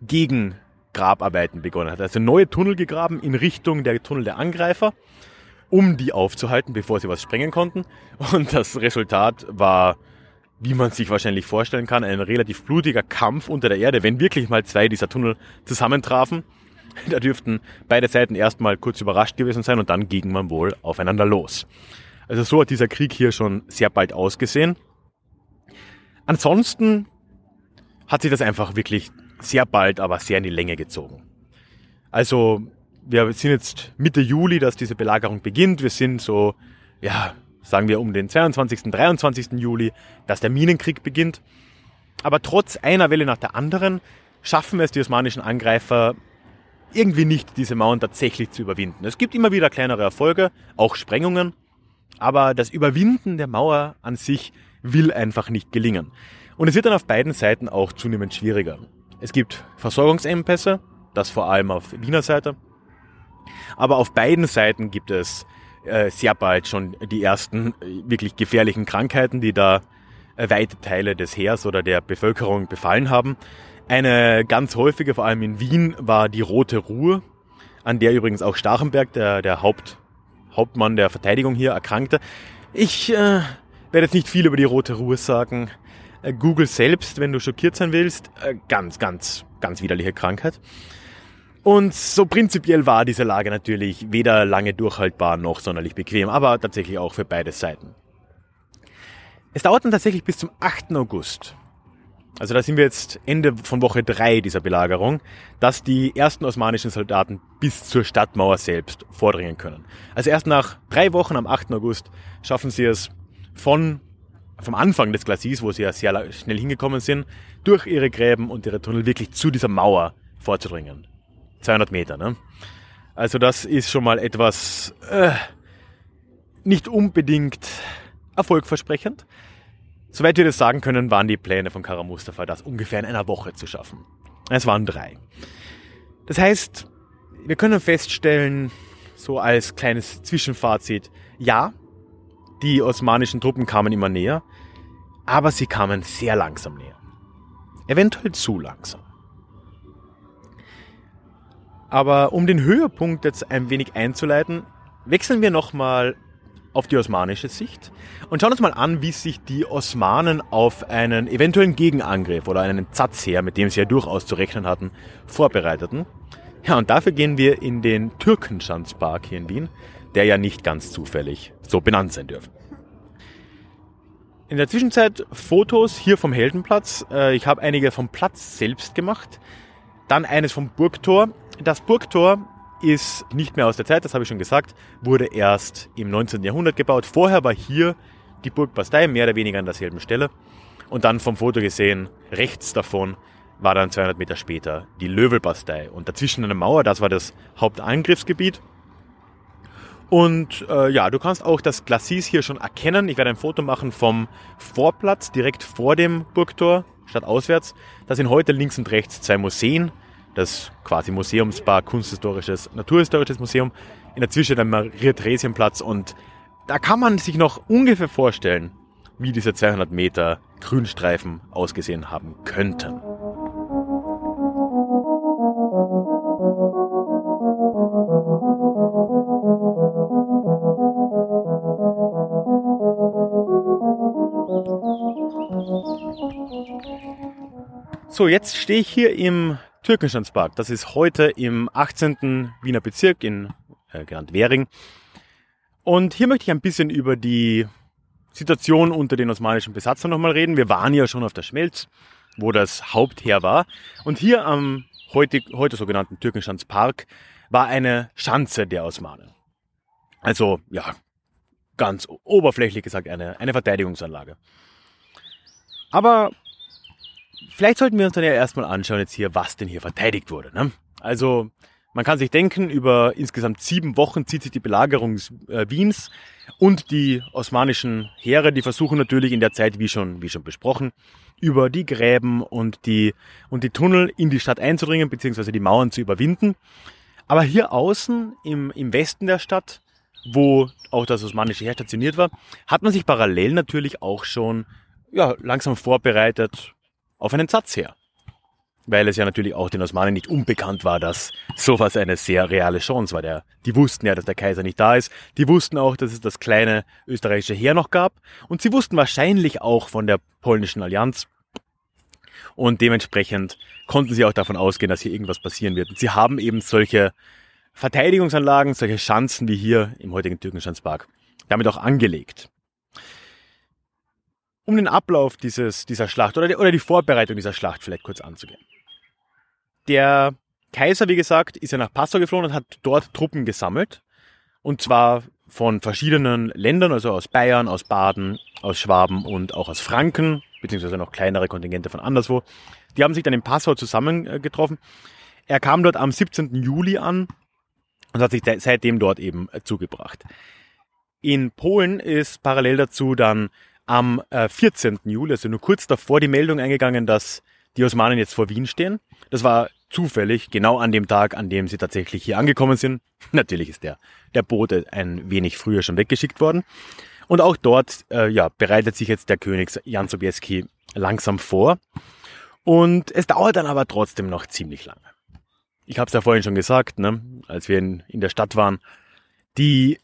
Speaker 1: Gegengrabarbeiten begonnen. Hat also neue Tunnel gegraben in Richtung der Tunnel der Angreifer, um die aufzuhalten, bevor sie was sprengen konnten. Und das Resultat war, wie man sich wahrscheinlich vorstellen kann, ein relativ blutiger Kampf unter der Erde, wenn wirklich mal zwei dieser Tunnel zusammentrafen. Da dürften beide Seiten erstmal kurz überrascht gewesen sein und dann ging man wohl aufeinander los. Also so hat dieser Krieg hier schon sehr bald ausgesehen. Ansonsten hat sich das einfach wirklich sehr bald, aber sehr in die Länge gezogen. Also wir sind jetzt Mitte Juli, dass diese Belagerung beginnt. Wir sind so, ja, sagen wir um den 22., 23. Juli, dass der Minenkrieg beginnt. Aber trotz einer Welle nach der anderen schaffen es die osmanischen Angreifer irgendwie nicht, diese Mauern tatsächlich zu überwinden. Es gibt immer wieder kleinere Erfolge, auch Sprengungen, aber das Überwinden der Mauer an sich will einfach nicht gelingen. Und es wird dann auf beiden Seiten auch zunehmend schwieriger. Es gibt Versorgungsengpässe, das vor allem auf Wiener Seite. Aber auf beiden Seiten gibt es sehr bald schon die ersten äh, wirklich gefährlichen Krankheiten, die da äh, weite Teile des Heers oder der Bevölkerung befallen haben. Eine ganz häufige, vor allem in Wien, war die Rote Ruhe, an der übrigens auch Stachenberg, der, der Haupt, Hauptmann der Verteidigung hier, erkrankte. Ich äh, werde jetzt nicht viel über die Rote Ruhe sagen. Äh, Google selbst, wenn du schockiert sein willst, äh, ganz, ganz, ganz widerliche Krankheit. Und so prinzipiell war diese Lage natürlich weder lange durchhaltbar noch sonderlich bequem, aber tatsächlich auch für beide Seiten. Es dauert dann tatsächlich bis zum 8. August. Also da sind wir jetzt Ende von Woche 3 dieser Belagerung, dass die ersten osmanischen Soldaten bis zur Stadtmauer selbst vordringen können. Also erst nach drei Wochen am 8. August schaffen sie es von vom Anfang des Glacis, wo sie ja sehr schnell hingekommen sind, durch ihre Gräben und ihre Tunnel wirklich zu dieser Mauer vorzudringen. 200 Meter, ne? Also das ist schon mal etwas äh, nicht unbedingt erfolgversprechend. Soweit wir das sagen können, waren die Pläne von Kara Mustafa, das ungefähr in einer Woche zu schaffen. Es waren drei. Das heißt, wir können feststellen, so als kleines Zwischenfazit, ja, die osmanischen Truppen kamen immer näher, aber sie kamen sehr langsam näher. Eventuell zu langsam. Aber um den Höhepunkt jetzt ein wenig einzuleiten, wechseln wir nochmal auf die osmanische Sicht und schauen uns mal an, wie sich die Osmanen auf einen eventuellen Gegenangriff oder einen Zatzheer, mit dem sie ja durchaus zu rechnen hatten, vorbereiteten. Ja, und dafür gehen wir in den Türkenschanzpark hier in Wien, der ja nicht ganz zufällig so benannt sein dürfen. In der Zwischenzeit Fotos hier vom Heldenplatz. Äh, ich habe einige vom Platz selbst gemacht. Dann eines vom Burgtor. Das Burgtor ist nicht mehr aus der Zeit, das habe ich schon gesagt, wurde erst im 19. Jahrhundert gebaut. Vorher war hier die Burgbastei, mehr oder weniger an derselben Stelle. Und dann vom Foto gesehen, rechts davon war dann 200 Meter später die Löwelbastei. Und dazwischen eine Mauer, das war das Hauptangriffsgebiet. Und äh, ja, du kannst auch das Glacis hier schon erkennen. Ich werde ein Foto machen vom Vorplatz, direkt vor dem Burgtor, statt auswärts. Da sind heute links und rechts zwei Museen. Das quasi Museumsbar, Kunsthistorisches, Naturhistorisches Museum. In der Zwischen der Maria-Theresien-Platz. Und da kann man sich noch ungefähr vorstellen, wie diese 200 Meter Grünstreifen ausgesehen haben könnten. So, jetzt stehe ich hier im Türkenstandspark. Das ist heute im 18. Wiener Bezirk in äh, genannt Währing. Und hier möchte ich ein bisschen über die Situation unter den osmanischen Besatzern nochmal reden. Wir waren ja schon auf der Schmelz, wo das Hauptheer war. Und hier am heute, heute sogenannten Türkenstandspark war eine Schanze der Osmanen. Also, ja, ganz oberflächlich gesagt eine, eine Verteidigungsanlage. Aber vielleicht sollten wir uns dann ja erstmal anschauen jetzt hier, was denn hier verteidigt wurde. Ne? Also Man kann sich denken, über insgesamt sieben Wochen zieht sich die Belagerung äh, Wiens und die osmanischen Heere, die versuchen natürlich in der Zeit, wie schon, wie schon besprochen, über die Gräben und die, und die Tunnel in die Stadt einzudringen, beziehungsweise die Mauern zu überwinden. Aber hier außen im, im Westen der Stadt, wo auch das osmanische Heer stationiert war, hat man sich parallel natürlich auch schon ja, langsam vorbereitet auf einen Satzheer weil es ja natürlich auch den Osmanen nicht unbekannt war, dass sowas eine sehr reale Chance war. Die wussten ja, dass der Kaiser nicht da ist. Die wussten auch, dass es das kleine österreichische Heer noch gab. Und sie wussten wahrscheinlich auch von der polnischen Allianz. Und dementsprechend konnten sie auch davon ausgehen, dass hier irgendwas passieren wird. Und sie haben eben solche Verteidigungsanlagen, solche Schanzen wie hier im heutigen Türkenschanzpark damit auch angelegt. Um den Ablauf dieses, dieser Schlacht oder die, oder die Vorbereitung dieser Schlacht vielleicht kurz anzugehen. Der Kaiser, wie gesagt, ist ja nach Passau geflohen und hat dort Truppen gesammelt. Und zwar von verschiedenen Ländern, also aus Bayern, aus Baden, aus Schwaben und auch aus Franken, beziehungsweise noch kleinere Kontingente von anderswo. Die haben sich dann in Passau zusammengetroffen. Er kam dort am 17. Juli an und hat sich seitdem dort eben zugebracht. In Polen ist parallel dazu dann am 14. Juli, also nur kurz davor, die Meldung eingegangen, dass die Osmanen jetzt vor Wien stehen. Das war zufällig genau an dem Tag, an dem sie tatsächlich hier angekommen sind. Natürlich ist der, der Bote ein wenig früher schon weggeschickt worden. Und auch dort äh, ja, bereitet sich jetzt der König Jan Sobieski langsam vor. Und es dauert dann aber trotzdem noch ziemlich lange. Ich habe es ja vorhin schon gesagt, ne, als wir in, in der Stadt waren. Die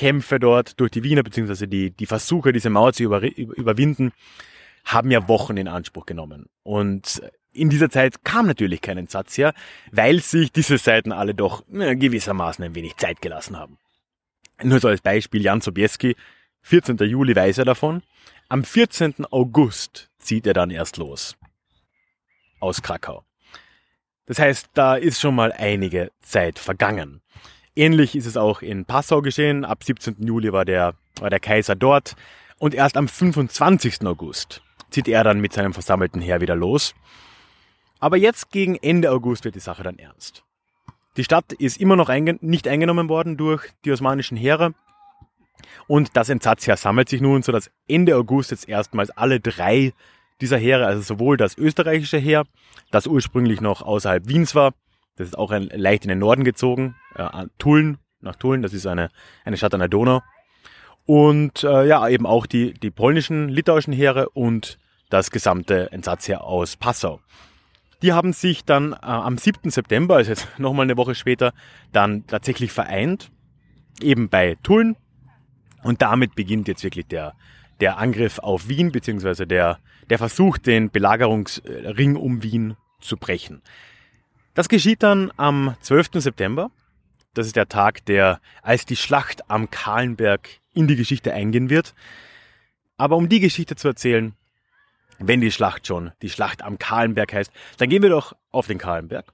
Speaker 1: Verteidigungskämpfe dort durch die Wiener, beziehungsweise die, die Versuche, diese Mauer zu über, überwinden, haben ja Wochen in Anspruch genommen. Und in dieser Zeit kam natürlich kein Entsatz her, weil sich diese Seiten alle doch gewissermaßen ein wenig Zeit gelassen haben. Nur so als Beispiel Jan Sobieski, 14. Juli weiß er davon. Am 14. August zieht er dann erst los. Aus Krakau. Das heißt, da ist schon mal einige Zeit vergangen. Ähnlich ist es auch in Passau geschehen. Ab 17. Juli war der, war der Kaiser dort. Und erst am 25. August zieht er dann mit seinem versammelten Heer wieder los. Aber jetzt gegen Ende August wird die Sache dann ernst. Die Stadt ist immer noch einge nicht eingenommen worden durch die osmanischen Heere. Und das Entsatzheer sammelt sich nun, so dass Ende August jetzt erstmals alle drei dieser Heere, also sowohl das österreichische Heer, das ursprünglich noch außerhalb Wiens war, das ist auch ein, leicht in den Norden gezogen, äh, Tulln, nach Tulln, das ist eine, eine Stadt an der Donau, und äh, ja, eben auch die, die polnischen, litauischen Heere und das gesamte Entsatzheer aus Passau. Die haben sich dann äh, am 7. September, also jetzt nochmal eine Woche später, dann tatsächlich vereint, eben bei Tulln. Und damit beginnt jetzt wirklich der, der Angriff auf Wien, beziehungsweise der, der Versuch, den Belagerungsring um Wien zu brechen. Das geschieht dann am 12. September. Das ist der Tag, der als die Schlacht am Kahlenberg in die Geschichte eingehen wird. Aber um die Geschichte zu erzählen, wenn die Schlacht schon die Schlacht am Kahlenberg heißt, dann gehen wir doch auf den Kahlenberg.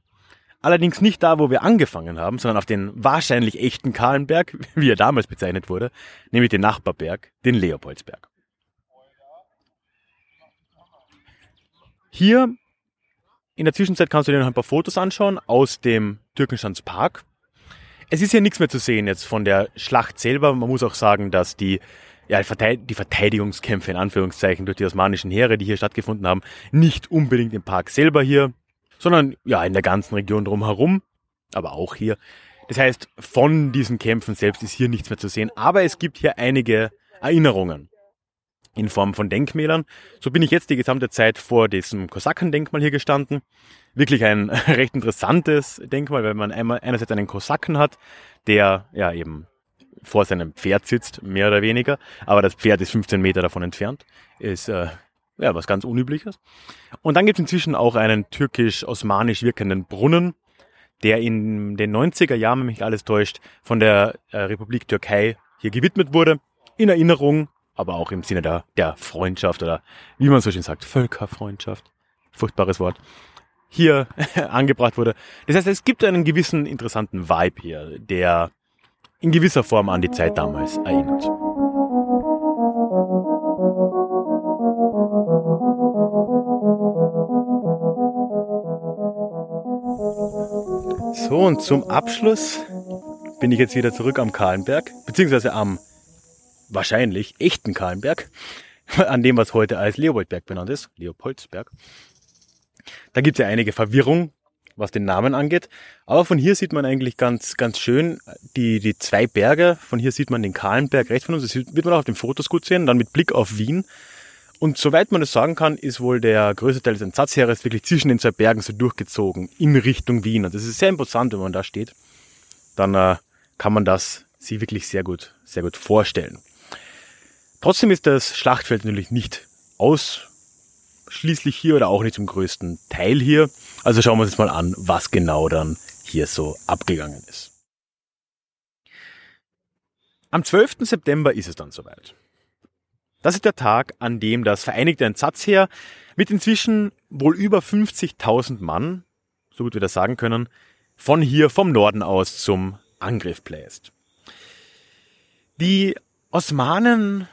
Speaker 1: Allerdings nicht da, wo wir angefangen haben, sondern auf den wahrscheinlich echten Kahlenberg, wie er damals bezeichnet wurde, nämlich den Nachbarberg, den Leopoldsberg. Hier in der Zwischenzeit kannst du dir noch ein paar Fotos anschauen aus dem Türkenschanzpark. Es ist ja nichts mehr zu sehen jetzt von der Schlacht selber. Man muss auch sagen, dass die, ja, die Verteidigungskämpfe in Anführungszeichen durch die osmanischen Heere, die hier stattgefunden haben, nicht unbedingt im Park selber hier, sondern ja in der ganzen Region drumherum, aber auch hier. Das heißt, von diesen Kämpfen selbst ist hier nichts mehr zu sehen, aber es gibt hier einige Erinnerungen in Form von Denkmälern. So bin ich jetzt die gesamte Zeit vor diesem Kosakendenkmal hier gestanden wirklich ein recht interessantes Denkmal, weil man einmal einerseits einen Kosaken hat, der ja eben vor seinem Pferd sitzt, mehr oder weniger, aber das Pferd ist 15 Meter davon entfernt, ist äh, ja was ganz Unübliches. Und dann gibt es inzwischen auch einen türkisch-osmanisch wirkenden Brunnen, der in den 90er Jahren, wenn mich alles täuscht, von der äh, Republik Türkei hier gewidmet wurde, in Erinnerung, aber auch im Sinne der, der Freundschaft oder wie man so schön sagt, Völkerfreundschaft. Furchtbares Wort hier angebracht wurde. Das heißt, es gibt einen gewissen interessanten Vibe hier, der in gewisser Form an die Zeit damals erinnert. So, und zum Abschluss bin ich jetzt wieder zurück am Kahlenberg, beziehungsweise am wahrscheinlich echten Kahlenberg, an dem, was heute als Leopoldberg benannt ist, Leopoldsberg. Da gibt es ja einige Verwirrung, was den Namen angeht. Aber von hier sieht man eigentlich ganz, ganz schön die, die zwei Berge. Von hier sieht man den Kahlenberg rechts von uns. Das wird man auch auf den Fotos gut sehen. Dann mit Blick auf Wien. Und soweit man das sagen kann, ist wohl der größte Teil des Entsatzheeres wirklich zwischen den zwei Bergen so durchgezogen in Richtung Wien. Und das ist sehr imposant, wenn man da steht. Dann äh, kann man das sich wirklich sehr gut, sehr gut vorstellen. Trotzdem ist das Schlachtfeld natürlich nicht ausschließlich hier oder auch nicht zum größten Teil hier. Also schauen wir uns jetzt mal an, was genau dann hier so abgegangen ist. Am 12. September ist es dann soweit. Das ist der Tag, an dem das Vereinigte Entsatzheer mit inzwischen wohl über 50.000 Mann, so gut wir das sagen können, von hier vom Norden aus zum Angriff bläst. Die Osmanen,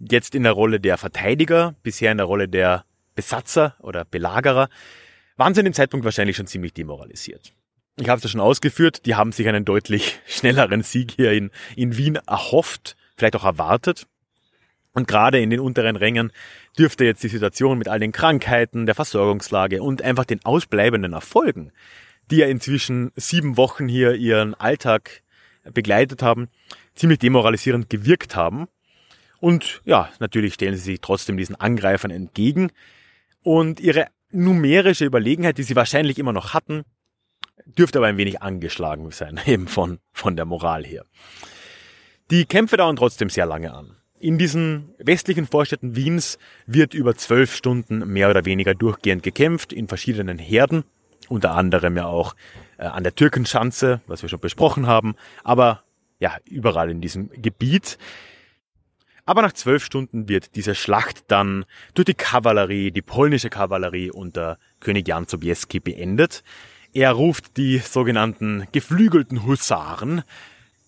Speaker 1: jetzt in der Rolle der Verteidiger, bisher in der Rolle der Besatzer oder Belagerer, waren zu dem Zeitpunkt wahrscheinlich schon ziemlich demoralisiert. Ich habe es ja schon ausgeführt, die haben sich einen deutlich schnelleren Sieg hier in, in Wien erhofft, vielleicht auch erwartet. Und gerade in den unteren Rängen dürfte jetzt die Situation mit all den Krankheiten, der Versorgungslage und einfach den ausbleibenden Erfolgen, die ja inzwischen sieben Wochen hier ihren Alltag begleitet haben, ziemlich demoralisierend gewirkt haben. Und ja, natürlich stellen sie sich trotzdem diesen Angreifern entgegen. Und ihre numerische Überlegenheit, die sie wahrscheinlich immer noch hatten, dürfte aber ein wenig angeschlagen sein, eben von, von der Moral her. Die Kämpfe dauern trotzdem sehr lange an. In diesen westlichen Vorstädten Wiens wird über zwölf Stunden mehr oder weniger durchgehend gekämpft, in verschiedenen Herden, unter anderem ja auch äh, an der Türkenschanze, was wir schon besprochen haben, aber ja, überall in diesem Gebiet. Aber nach zwölf Stunden wird diese Schlacht dann durch die Kavallerie, die polnische Kavallerie unter König Jan Sobieski beendet. Er ruft die sogenannten geflügelten Husaren,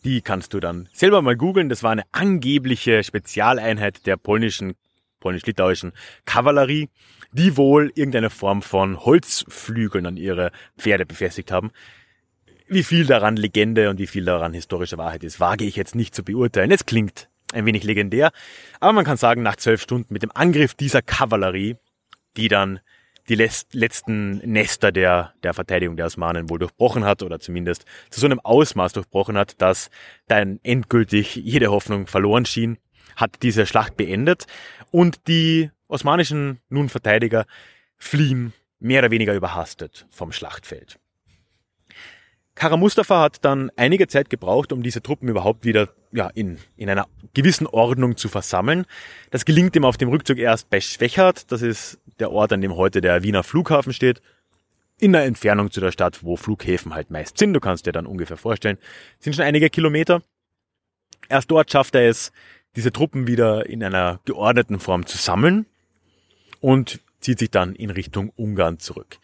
Speaker 1: die kannst du dann selber mal googeln. Das war eine angebliche Spezialeinheit der polnischen, polnisch-litauischen Kavallerie, die wohl irgendeine Form von Holzflügeln an ihre Pferde befestigt haben. Wie viel daran Legende und wie viel daran historische Wahrheit ist, wage ich jetzt nicht zu beurteilen. Es klingt ein wenig legendär, aber man kann sagen, nach zwölf Stunden mit dem Angriff dieser Kavallerie, die dann die letzten Nester der, der Verteidigung der Osmanen wohl durchbrochen hat oder zumindest zu so einem Ausmaß durchbrochen hat, dass dann endgültig jede Hoffnung verloren schien, hat diese Schlacht beendet und die osmanischen nun Verteidiger fliehen mehr oder weniger überhastet vom Schlachtfeld. Kara Mustafa hat dann einige Zeit gebraucht, um diese Truppen überhaupt wieder ja, in, in einer gewissen Ordnung zu versammeln. Das gelingt ihm auf dem Rückzug erst bei Schwechat. Das ist der Ort, an dem heute der Wiener Flughafen steht. In der Entfernung zu der Stadt, wo Flughäfen halt meist sind. Du kannst dir dann ungefähr vorstellen. sind schon einige Kilometer. Erst dort schafft er es, diese Truppen wieder in einer geordneten Form zu sammeln und zieht sich dann in Richtung Ungarn zurück.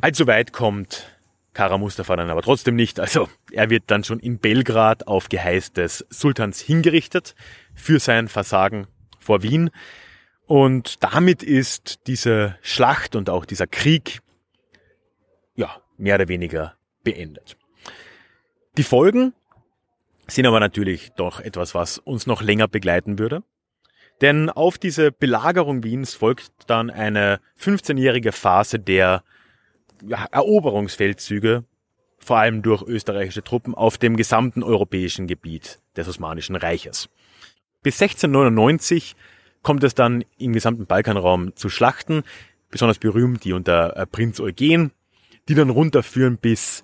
Speaker 1: Allzu weit kommt Kara Mustafa dann aber trotzdem nicht. Also er wird dann schon in Belgrad auf Geheiß des Sultans hingerichtet für sein Versagen vor Wien. Und damit ist diese Schlacht und auch dieser Krieg ja mehr oder weniger beendet. Die Folgen sind aber natürlich doch etwas, was uns noch länger begleiten würde. Denn auf diese Belagerung Wiens folgt dann eine 15-jährige Phase der ja, Eroberungsfeldzüge, vor allem durch österreichische Truppen, auf dem gesamten europäischen Gebiet des Osmanischen Reiches. Bis 1699 kommt es dann im gesamten Balkanraum zu Schlachten, besonders berühmt die unter äh, Prinz Eugen, die dann runterführen bis,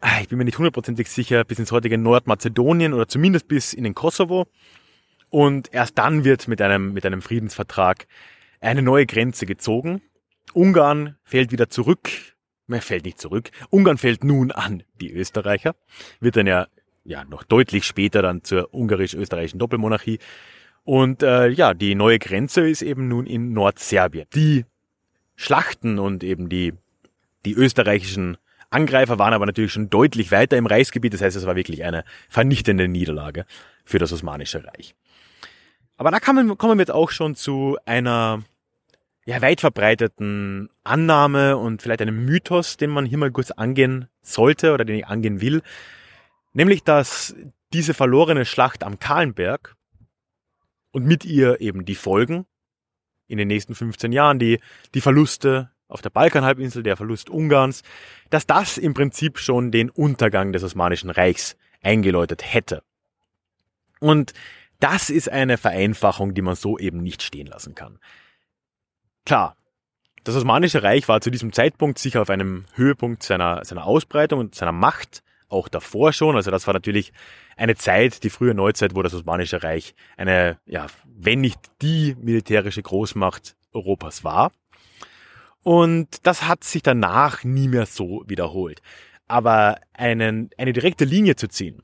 Speaker 1: ah, ich bin mir nicht hundertprozentig sicher, bis ins heutige Nordmazedonien oder zumindest bis in den Kosovo. Und erst dann wird mit einem, mit einem Friedensvertrag eine neue Grenze gezogen. Ungarn fällt wieder zurück man fällt nicht zurück. Ungarn fällt nun an die Österreicher, wird dann ja, ja noch deutlich später dann zur ungarisch-österreichischen Doppelmonarchie. Und äh, ja, die neue Grenze ist eben nun in Nordserbien. Die Schlachten und eben die, die österreichischen Angreifer waren aber natürlich schon deutlich weiter im Reichsgebiet. Das heißt, es war wirklich eine vernichtende Niederlage für das Osmanische Reich. Aber da kommen, kommen wir jetzt auch schon zu einer ja, weit verbreiteten Annahme und vielleicht einem Mythos, den man hier mal kurz angehen sollte oder den ich angehen will. Nämlich, dass diese verlorene Schlacht am Kahlenberg und mit ihr eben die Folgen in den nächsten 15 Jahren, die, die Verluste auf der Balkanhalbinsel, der Verlust Ungarns, dass das im Prinzip schon den Untergang des Osmanischen Reichs eingeläutet hätte. Und das ist eine Vereinfachung, die man so eben nicht stehen lassen kann. Klar, das Osmanische Reich war zu diesem Zeitpunkt sicher auf einem Höhepunkt seiner, seiner Ausbreitung und seiner Macht, auch davor schon. Also das war natürlich eine Zeit, die frühe Neuzeit, wo das Osmanische Reich eine, ja, wenn nicht die militärische Großmacht Europas war. Und das hat sich danach nie mehr so wiederholt. Aber einen, eine direkte Linie zu ziehen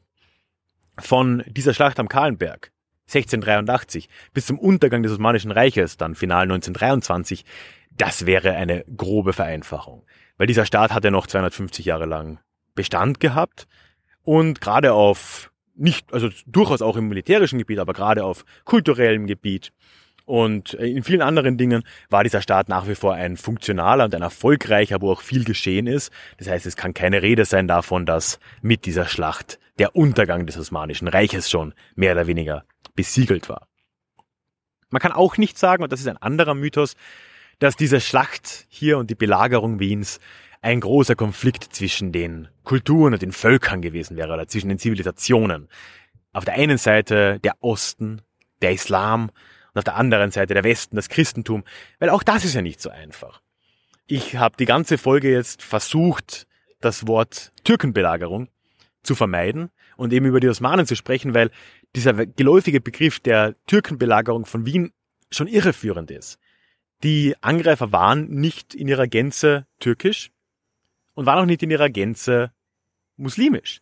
Speaker 1: von dieser Schlacht am Kahlenberg 1683 bis zum Untergang des Osmanischen Reiches, dann final 1923, das wäre eine grobe Vereinfachung. Weil dieser Staat hat ja noch 250 Jahre lang Bestand gehabt und gerade auf nicht, also durchaus auch im militärischen Gebiet, aber gerade auf kulturellem Gebiet und in vielen anderen Dingen war dieser Staat nach wie vor ein funktionaler und ein erfolgreicher, wo auch viel geschehen ist. Das heißt, es kann keine Rede sein davon, dass mit dieser Schlacht der Untergang des Osmanischen Reiches schon mehr oder weniger besiegelt war. Man kann auch nicht sagen, und das ist ein anderer Mythos, dass diese Schlacht hier und die Belagerung Wiens ein großer Konflikt zwischen den Kulturen und den Völkern gewesen wäre oder zwischen den Zivilisationen. Auf der einen Seite der Osten, der Islam und auf der anderen Seite der Westen, das Christentum, weil auch das ist ja nicht so einfach. Ich habe die ganze Folge jetzt versucht, das Wort Türkenbelagerung zu vermeiden und eben über die Osmanen zu sprechen, weil dieser geläufige Begriff der Türkenbelagerung von Wien schon irreführend ist. Die Angreifer waren nicht in ihrer Gänze türkisch und waren auch nicht in ihrer Gänze muslimisch.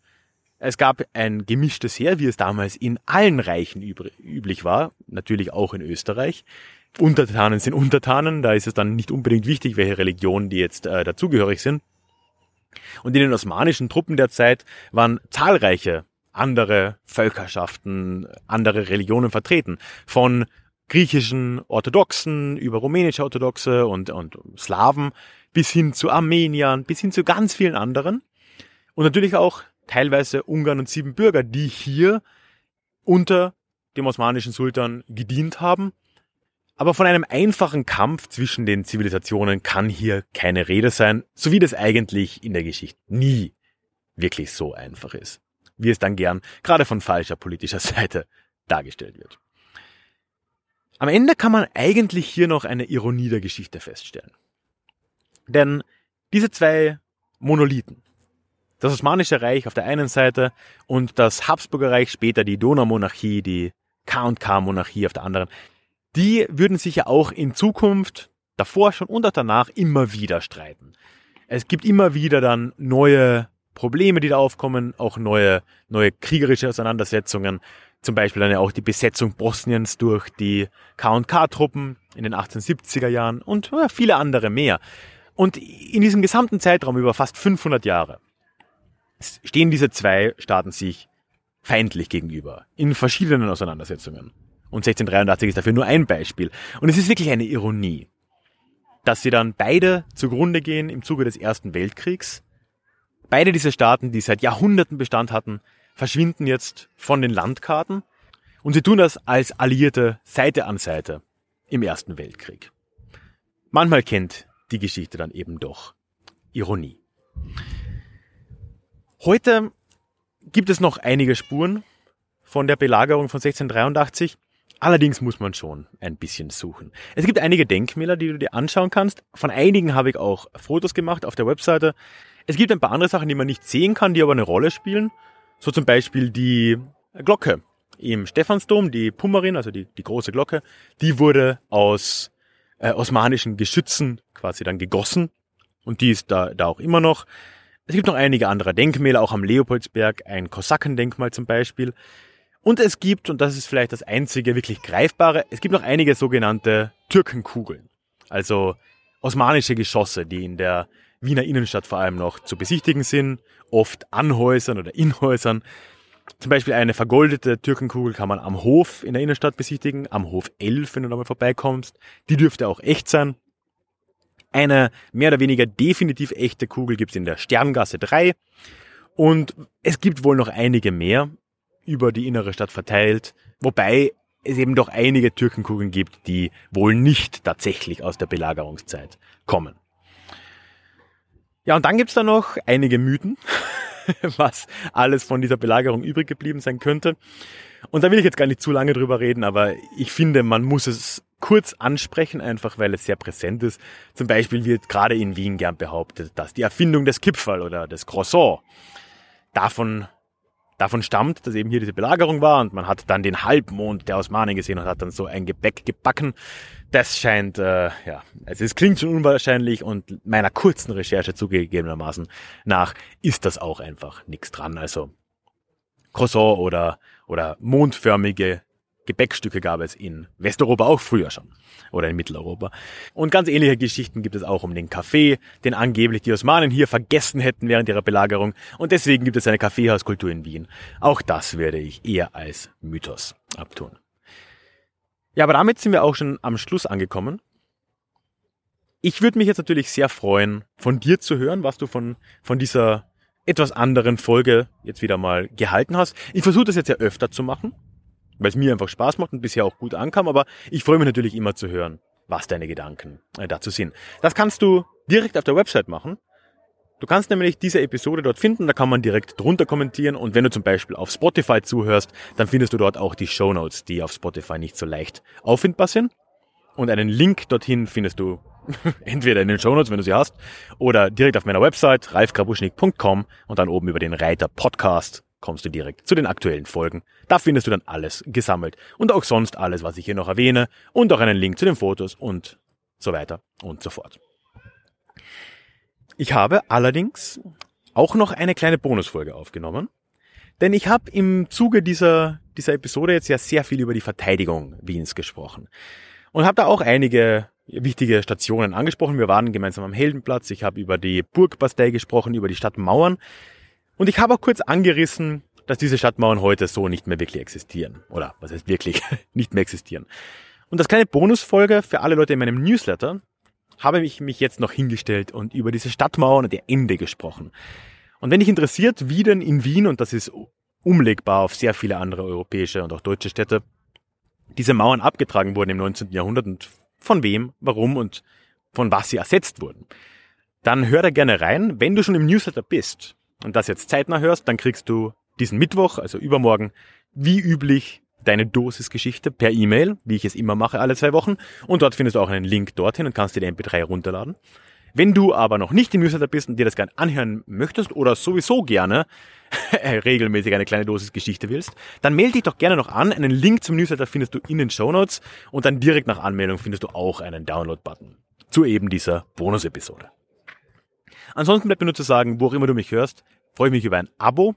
Speaker 1: Es gab ein gemischtes Heer, wie es damals in allen Reichen üblich war, natürlich auch in Österreich. Untertanen sind Untertanen, da ist es dann nicht unbedingt wichtig, welche Religionen die jetzt äh, dazugehörig sind. Und in den osmanischen Truppen der Zeit waren zahlreiche andere Völkerschaften, andere Religionen vertreten. Von griechischen Orthodoxen über rumänische Orthodoxe und, und Slawen bis hin zu Armeniern, bis hin zu ganz vielen anderen. Und natürlich auch teilweise Ungarn und Siebenbürger, die hier unter dem osmanischen Sultan gedient haben. Aber von einem einfachen Kampf zwischen den Zivilisationen kann hier keine Rede sein, so wie das eigentlich in der Geschichte nie wirklich so einfach ist, wie es dann gern gerade von falscher politischer Seite dargestellt wird. Am Ende kann man eigentlich hier noch eine Ironie der Geschichte feststellen. Denn diese zwei Monolithen, das Osmanische Reich auf der einen Seite und das Habsburger Reich, später die Donaumonarchie, die K&K-Monarchie auf der anderen, die würden sich ja auch in Zukunft, davor schon und auch danach, immer wieder streiten. Es gibt immer wieder dann neue Probleme, die da aufkommen, auch neue, neue kriegerische Auseinandersetzungen. Zum Beispiel dann ja auch die Besetzung Bosniens durch die K&K-Truppen in den 1870er Jahren und ja, viele andere mehr. Und in diesem gesamten Zeitraum über fast 500 Jahre stehen diese zwei Staaten sich feindlich gegenüber in verschiedenen Auseinandersetzungen. Und 1683 ist dafür nur ein Beispiel. Und es ist wirklich eine Ironie, dass sie dann beide zugrunde gehen im Zuge des Ersten Weltkriegs. Beide diese Staaten, die seit Jahrhunderten Bestand hatten, verschwinden jetzt von den Landkarten. Und sie tun das als Alliierte Seite an Seite im Ersten Weltkrieg. Manchmal kennt die Geschichte dann eben doch Ironie. Heute gibt es noch einige Spuren von der Belagerung von 1683. Allerdings muss man schon ein bisschen suchen. Es gibt einige Denkmäler, die du dir anschauen kannst. Von einigen habe ich auch Fotos gemacht auf der Webseite. Es gibt ein paar andere Sachen, die man nicht sehen kann, die aber eine Rolle spielen. So zum Beispiel die Glocke im Stephansdom, die Pummerin, also die, die große Glocke, die wurde aus äh, osmanischen Geschützen quasi dann gegossen und die ist da, da auch immer noch. Es gibt noch einige andere Denkmäler, auch am Leopoldsberg, ein Kosakendenkmal zum Beispiel. Und es gibt, und das ist vielleicht das einzige wirklich greifbare, es gibt noch einige sogenannte Türkenkugeln. Also osmanische Geschosse, die in der Wiener Innenstadt vor allem noch zu besichtigen sind, oft an Häusern oder in Häusern. Zum Beispiel eine vergoldete Türkenkugel kann man am Hof in der Innenstadt besichtigen, am Hof 11, wenn du da mal vorbeikommst. Die dürfte auch echt sein, Eine mehr oder weniger definitiv echte Kugel gibt's in der Sterngasse 3 und es gibt wohl noch einige mehr über die innere Stadt verteilt, wobei es eben doch einige Türkenkugeln gibt, die wohl nicht tatsächlich aus der Belagerungszeit kommen. Ja, und dann gibt's da noch einige Mythen, was alles von dieser Belagerung übrig geblieben sein könnte. Und da will ich jetzt gar nicht zu lange drüber reden, aber ich finde, man muss es kurz ansprechen, einfach weil es sehr präsent ist. Zum Beispiel wird gerade in Wien gern behauptet, dass die Erfindung des Kipferl oder des Croissant davon, davon stammt, dass eben hier diese Belagerung war und man hat dann den Halbmond der Osmanen gesehen und hat dann so ein Gebäck gebacken. Das scheint, äh, ja, also es klingt schon unwahrscheinlich und meiner kurzen Recherche zugegebenermaßen nach ist das auch einfach nichts dran. Also Croissant oder, oder mondförmige Gebäckstücke gab es in Westeuropa auch früher schon. Oder in Mitteleuropa. Und ganz ähnliche Geschichten gibt es auch um den Kaffee, den angeblich die Osmanen hier vergessen hätten während ihrer Belagerung. Und deswegen gibt es eine Kaffeehauskultur in Wien. Auch das werde ich eher als Mythos abtun. Ja, aber damit sind wir auch schon am Schluss angekommen. Ich würde mich jetzt natürlich sehr freuen, von dir zu hören, was du von, von dieser etwas anderen Folge jetzt wieder mal gehalten hast. Ich versuche das jetzt ja öfter zu machen, weil es mir einfach Spaß macht und bisher auch gut ankam, aber ich freue mich natürlich immer zu hören, was deine Gedanken äh, dazu sind. Das kannst du direkt auf der Website machen. Du kannst nämlich diese Episode dort finden, da kann man direkt drunter kommentieren und wenn du zum Beispiel auf Spotify zuhörst, dann findest du dort auch die Show Notes, die auf Spotify nicht so leicht auffindbar sind. Und einen Link dorthin findest du entweder in den Shownotes, wenn du sie hast, oder direkt auf meiner Website ralfgrabuschnik.com und dann oben über den Reiter Podcast kommst du direkt zu den aktuellen Folgen. Da findest du dann alles gesammelt und auch sonst alles, was ich hier noch erwähne und auch einen Link zu den Fotos und so weiter und so fort. Ich habe allerdings auch noch eine kleine Bonusfolge aufgenommen, denn ich habe im Zuge dieser, dieser Episode jetzt ja sehr viel über die Verteidigung Wiens gesprochen und habe da auch einige wichtige Stationen angesprochen. Wir waren gemeinsam am Heldenplatz. Ich habe über die Burgbastei gesprochen, über die Stadtmauern. Und ich habe auch kurz angerissen, dass diese Stadtmauern heute so nicht mehr wirklich existieren. Oder was heißt wirklich nicht mehr existieren. Und das kleine Bonusfolge für alle Leute in meinem Newsletter habe ich mich jetzt noch hingestellt und über diese Stadtmauern und ihr Ende gesprochen. Und wenn dich interessiert, wie denn in Wien, und das ist umlegbar auf sehr viele andere europäische und auch deutsche Städte, diese Mauern abgetragen wurden im 19. Jahrhundert und von wem, warum und von was sie ersetzt wurden. Dann hör da gerne rein. Wenn du schon im Newsletter bist und das jetzt zeitnah hörst, dann kriegst du diesen Mittwoch, also übermorgen, wie üblich deine Dosis Geschichte per E-Mail, wie ich es immer mache alle zwei Wochen. Und dort findest du auch einen Link dorthin und kannst dir den MP3 runterladen. Wenn du aber noch nicht im Newsletter bist und dir das gerne anhören möchtest oder sowieso gerne regelmäßig eine kleine Dosis Geschichte willst, dann melde dich doch gerne noch an. Einen Link zum Newsletter findest du in den Show Notes und dann direkt nach Anmeldung findest du auch einen Download-Button zu eben dieser Bonus-Episode. Ansonsten bleibt mir nur zu sagen, wo auch immer du mich hörst, freue ich mich über ein Abo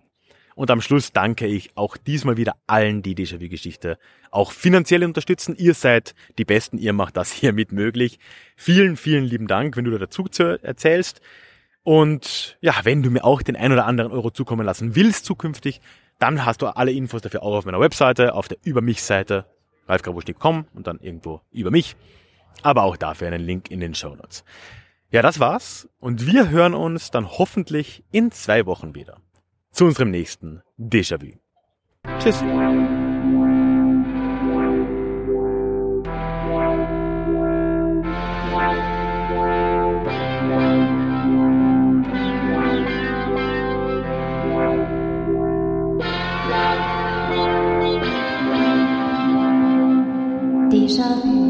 Speaker 1: und am Schluss danke ich auch diesmal wieder allen, die Déjà-vu-Geschichte auch finanziell unterstützen. Ihr seid die Besten, ihr macht das hier mit möglich. Vielen, vielen lieben Dank, wenn du da dazu erzählst. Und ja, wenn du mir auch den ein oder anderen Euro zukommen lassen willst zukünftig, dann hast du alle Infos dafür auch auf meiner Webseite, auf der Über mich-Seite, ralfgrabusch.com und dann irgendwo über mich. Aber auch dafür einen Link in den Show Notes. Ja, das war's. Und wir hören uns dann hoffentlich in zwei Wochen wieder. Zu unserem nächsten Déjà-vu. Tschüss.
Speaker 2: Déjà vu.